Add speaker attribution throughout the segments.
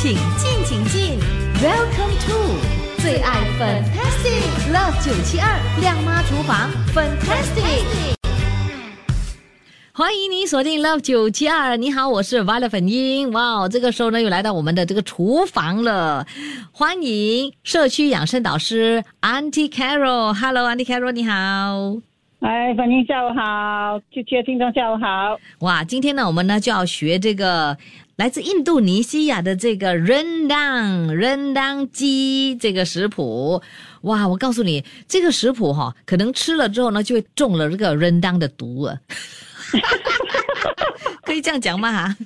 Speaker 1: 请进，请进，Welcome to 最爱 Fantastic Love 九七二亮妈厨房 Fantastic。欢迎你锁定 Love 九七二，你好，我是 Violet 粉英。哇，这个时候呢又来到我们的这个厨房了，欢迎社区养生导师 Auntie Carol，Hello，Auntie Carol，你好。
Speaker 2: 哎，粉英下午好，九七听众下午好。
Speaker 1: 哇，今天呢我们呢就要学这个来自印度尼西亚的这个 rendang rendang 鸡这个食谱。哇，我告诉你，这个食谱哈、可能吃了之后呢就会中了这个 rendang 的毒啊。可以这样讲吗？哈，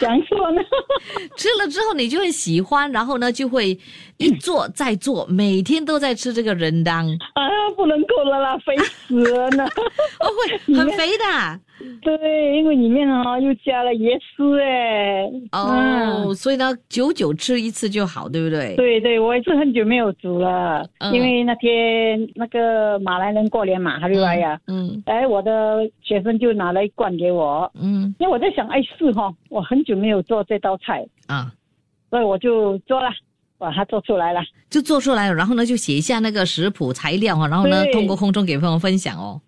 Speaker 2: 讲说呢，
Speaker 1: 吃了之后你就会喜欢，然后呢就会一做再做，每天都在吃这个人当，
Speaker 2: 啊，不能够了啦，肥死了呢。
Speaker 1: 哦，会很肥的啊、
Speaker 2: 对，因为里面啊又加了椰丝哎。
Speaker 1: 哦，所以呢久久吃一次就好，对不对？
Speaker 2: 对对，我也是很久没有煮了，
Speaker 1: 嗯
Speaker 2: 因为那天那个马来人过年嘛，哈利来呀。
Speaker 1: 嗯
Speaker 2: 哎，我的学生就拿了一罐给我，
Speaker 1: 嗯
Speaker 2: 因为我在想，哎，是哈，我很久没有做这道菜，
Speaker 1: 啊，
Speaker 2: 所以我就做了，把它做出来了。
Speaker 1: 就做出来了，然后呢就写一下那个食谱材料啊，然后呢通过空中给朋友分享哦。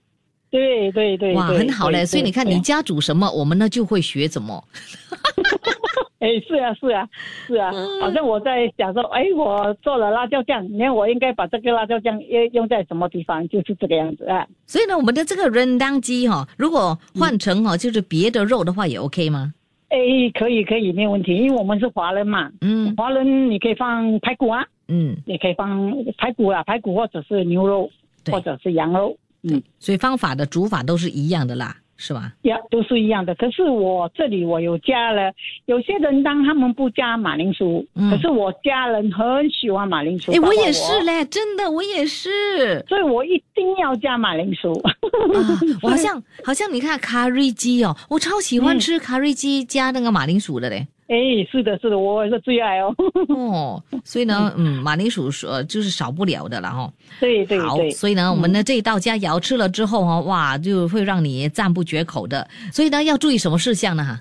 Speaker 2: 对对对，
Speaker 1: 哇，很好嘞！所以你看，你家煮什么，我们呢就会学什么。
Speaker 2: 哎，是啊，是啊，是啊，
Speaker 1: 嗯
Speaker 2: 好像我在想说，哎，我做了辣椒酱，那我应该把这个辣椒酱用用在什么地方，就是这个样子啊。
Speaker 1: 所以呢，我们的这个 rendang 鸡哈、如果换成哈、就是别的肉的话，也 OK 吗？
Speaker 2: 哎，可以可以，没有问题，因为我们是华人嘛，
Speaker 1: 嗯
Speaker 2: 华人你可以放排骨啊，
Speaker 1: 嗯，
Speaker 2: 也可以放排骨啦，排骨或者是牛肉，
Speaker 1: 对
Speaker 2: 或者是羊肉，嗯，
Speaker 1: 所以方法的煮法都是一样的啦，是吧？
Speaker 2: 呀，都是一样的。可是我这里我有加了，有些人当他们不加马铃薯，
Speaker 1: 嗯
Speaker 2: 可是我家人很喜欢马铃薯，
Speaker 1: 哎，我也是嘞，真的，我也是。
Speaker 2: 所以我一定要加马铃薯。
Speaker 1: 啊，我好像好像你看咖喱鸡哦，我超喜欢吃咖喱鸡加那个马铃薯的嘞。
Speaker 2: 哎，是的，是的，我是最爱哦。
Speaker 1: 哦，所以呢，嗯，马铃薯是呃就是少不了的了哈。
Speaker 2: 对对
Speaker 1: 好，
Speaker 2: 对，
Speaker 1: 所以呢，我们的这一道佳肴吃了之后哦，哇，就会让你赞不绝口的。所以呢，要注意什么事项呢？哈，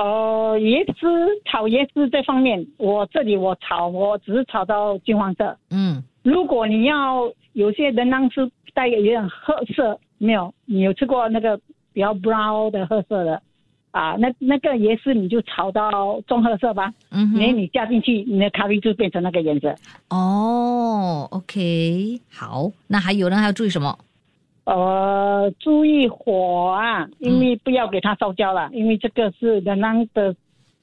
Speaker 2: 呃，椰汁炒椰汁这方面，我这里我炒，我只是炒到金黄色。
Speaker 1: 嗯，
Speaker 2: 如果你要有些人当是带有点褐色，没有，你有吃过那个比较 brown 的褐色的啊？那那个也是你就炒到棕褐色吧，
Speaker 1: 嗯哼，
Speaker 2: 然后你加进去，你的咖啡就变成那个颜色。
Speaker 1: 哦，OK，好，那还有呢？还要注意什么？
Speaker 2: 呃，注意火啊，因
Speaker 1: 嗯
Speaker 2: 为不要给它烧焦了，因为这个是的那的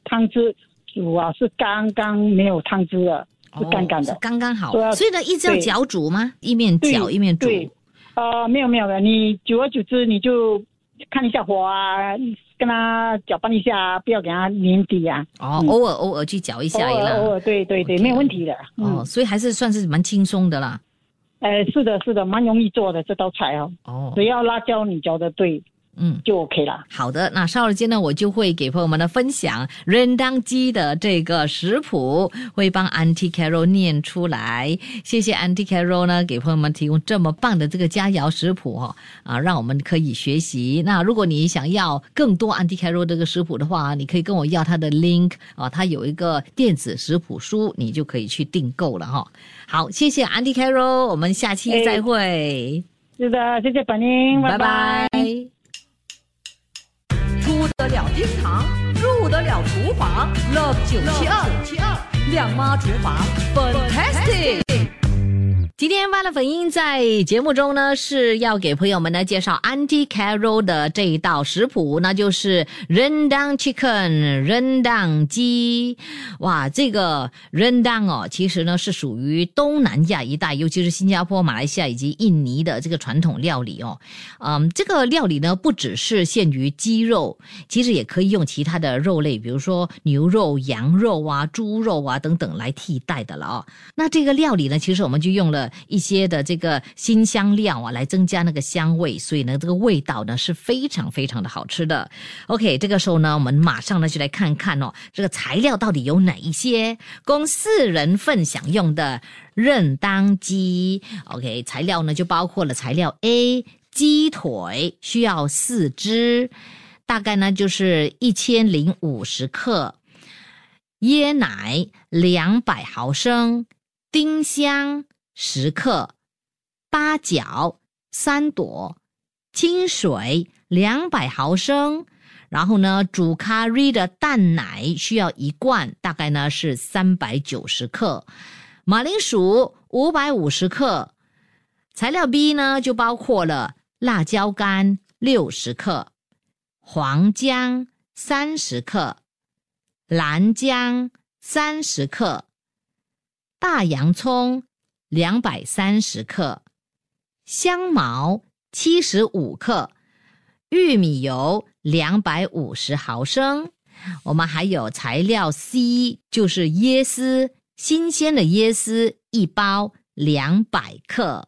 Speaker 2: 汤汁，煮啊是刚刚没有汤汁了，是刚刚的。
Speaker 1: 刚刚好所以呢，一直要搅煮吗？一面搅一面煮。
Speaker 2: 对呃，没有没有的，你久而久之你就看一下火啊，跟它搅拌一下，不要给它粘底啊。
Speaker 1: 哦，
Speaker 2: 嗯
Speaker 1: 偶尔偶尔去搅一下。
Speaker 2: 偶尔，对对对没有问题的。
Speaker 1: 哦，
Speaker 2: 嗯，
Speaker 1: 所以还是算是蛮轻松的啦。
Speaker 2: 哎，是的，是的，蛮容易做的这道菜哦。
Speaker 1: 哦，
Speaker 2: 只要辣椒你搅的对，
Speaker 1: 嗯。
Speaker 2: 就 OK 了。
Speaker 1: 好的，那稍后间呢，我就会给朋友们呢分享 rendang 鸡的这个食谱，会帮 Auntie Carol 念出来。谢谢 Auntie Carol 呢，给朋友们提供这么棒的这个佳肴食谱哦，啊，让我们可以学习。那如果你想要更多 Auntie Carol 这个食谱的话，你可以跟我要它的 link 啊，它有一个电子食谱书，你就可以去订购了哈、好，谢谢 Auntie Carol，我们下期再会，
Speaker 2: 是的，谢谢本英，拜
Speaker 1: 拜
Speaker 2: 拜。
Speaker 3: 出得了厅堂，入得了厨房，Love 九七二七二亮妈厨房。
Speaker 1: 天万乐粉英在节目中呢是要给朋友们呢介绍 Auntie Carol 的这一道食谱，那就是 rendang chicken rendang 鸡。哇，这个 rendang 哦，其实呢是属于东南亚一带，尤其是新加坡、马来西亚以及印尼的这个传统料理哦。嗯，这个料理呢不只是限于鸡肉，其实也可以用其他的肉类，比如说牛肉、羊肉啊、猪肉啊等等来替代的了哦。那这个料理呢，其实我们就用了一些的这个新香料啊，来增加那个香味，所以呢，这个味道呢是非常非常的好吃的。OK，这个时候呢，我们马上呢就来看看哦，这个材料到底有哪一些，供四人份享用的任当鸡。OK，材料呢就包括了材料 A，鸡腿需要四只，大概呢就是一千零五十克。椰奶两百毫升，丁香十克，八角三朵，清水两百毫升。然后呢，煮咖喱的蛋奶需要一罐，大概呢是三百九十克，马铃薯五百五十克。材料 B 呢就包括了辣椒干六十克，黄姜三十克，蓝姜三十克，大洋葱两百三十克，香茅七十五克，玉米油。两百五十毫升，我们还有材料 C，就是椰丝，新鲜的椰丝一包两百克。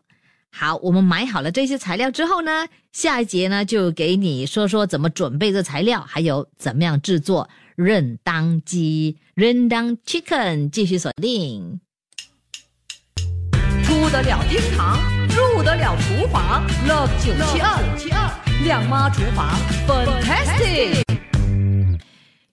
Speaker 1: 好，我们买好了这些材料之后呢，下一节呢就给你说说怎么准备这材料，还有怎么样制作韧当鸡 （Rendang Chicken）。继续锁定。
Speaker 3: 得了厅堂，入得了厨房，Love 九七二。亮妈厨房，fantastic。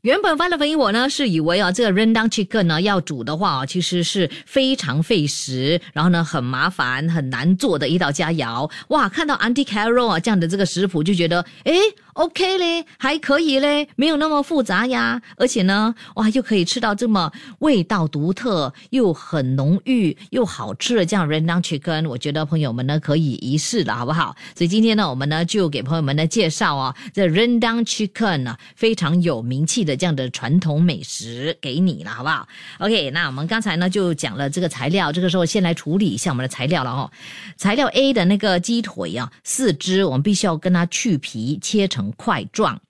Speaker 1: 原本发的粉我呢是以为啊，这个 rendang chicken 呢要煮的话，其实是非常费时，然后呢很麻烦、很难做的一道佳肴。哇，看到 Auntie Carol 啊这样的这个食谱，就觉得诶 OK 嘞，还可以嘞，没有那么复杂呀。而且呢，哇，又可以吃到这么味道独特、又很浓郁、又好吃的这样 rendang chicken，我觉得朋友们呢可以一试了，好不好？所以今天呢，我们呢就给朋友们呢介绍啊，这 rendang chicken 呢非常有名气的这样的传统美食给你了，好不好？OK，那我们刚才呢就讲了这个材料，这个时候先来处理一下我们的材料了哦。材料 A 的那个鸡腿啊，四肢我们必须要跟它去皮，切成。块状，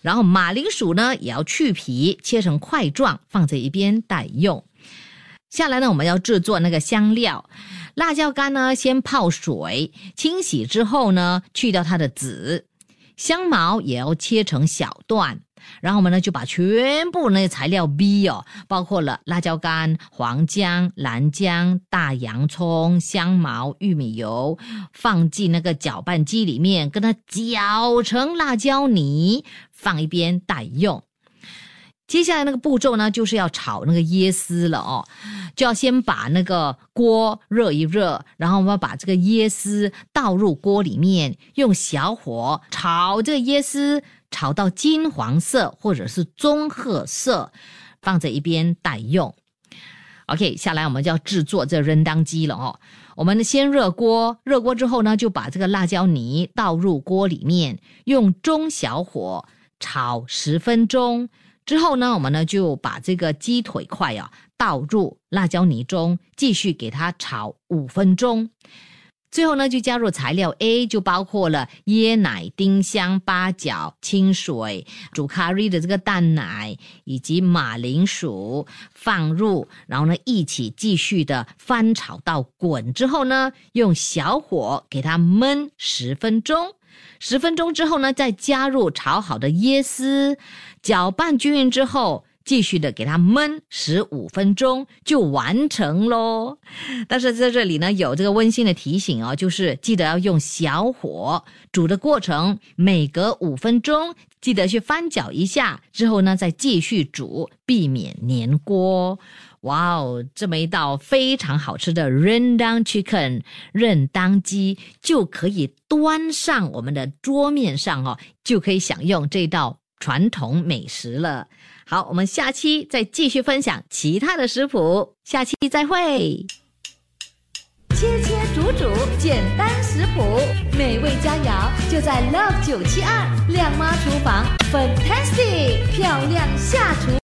Speaker 1: 然后马铃薯呢也要去皮，切成块状，放在一边待用。下来呢，我们要制作那个香料，辣椒干呢先泡水，清洗之后呢，去掉它的籽，香茅也要切成小段。然后我们呢就把全部那些材料 B 哦，包括了辣椒干、黄姜、蓝姜、大洋葱、香茅、玉米油，放进那个搅拌机里面，跟它搅成辣椒泥，放一边待用。接下来那个步骤呢，就是要炒那个椰丝了哦，就要先把那个锅热一热，然后我们要把这个椰丝倒入锅里面，用小火炒这个椰丝。炒到金黄色或者是棕褐色，放在一边待用。OK，下来我们就要制作这扔当鸡了哦。我们先热锅，热锅之后呢，就把这个辣椒泥倒入锅里面，用中小火炒十分钟。之后呢，我们呢就把这个鸡腿块啊倒入辣椒泥中，继续给它炒五分钟。最后呢，就加入材料 A，就包括了椰奶、丁香、八角、清水、煮咖喱的这个蛋奶，以及马铃薯放入，然后呢一起继续的翻炒到滚之后呢，用小火给它焖十分钟。十分钟之后呢，再加入炒好的椰丝，搅拌均匀之后。继续的给它焖十五分钟就完成喽。但是在这里呢，有这个温馨的提醒哦，就是记得要用小火煮的过程，每隔五分钟记得去翻搅一下，之后呢再继续煮，避免粘锅。哇哦，这么一道非常好吃的 rendang chicken 韧当鸡就可以端上我们的桌面上哦，就可以享用这道传统美食了。好，我们下期再继续分享其他的食谱，下期再会。
Speaker 3: 切切煮煮，简单食谱，美味佳肴就在 Love 九七二靓妈厨房，Fantastic，漂亮下厨。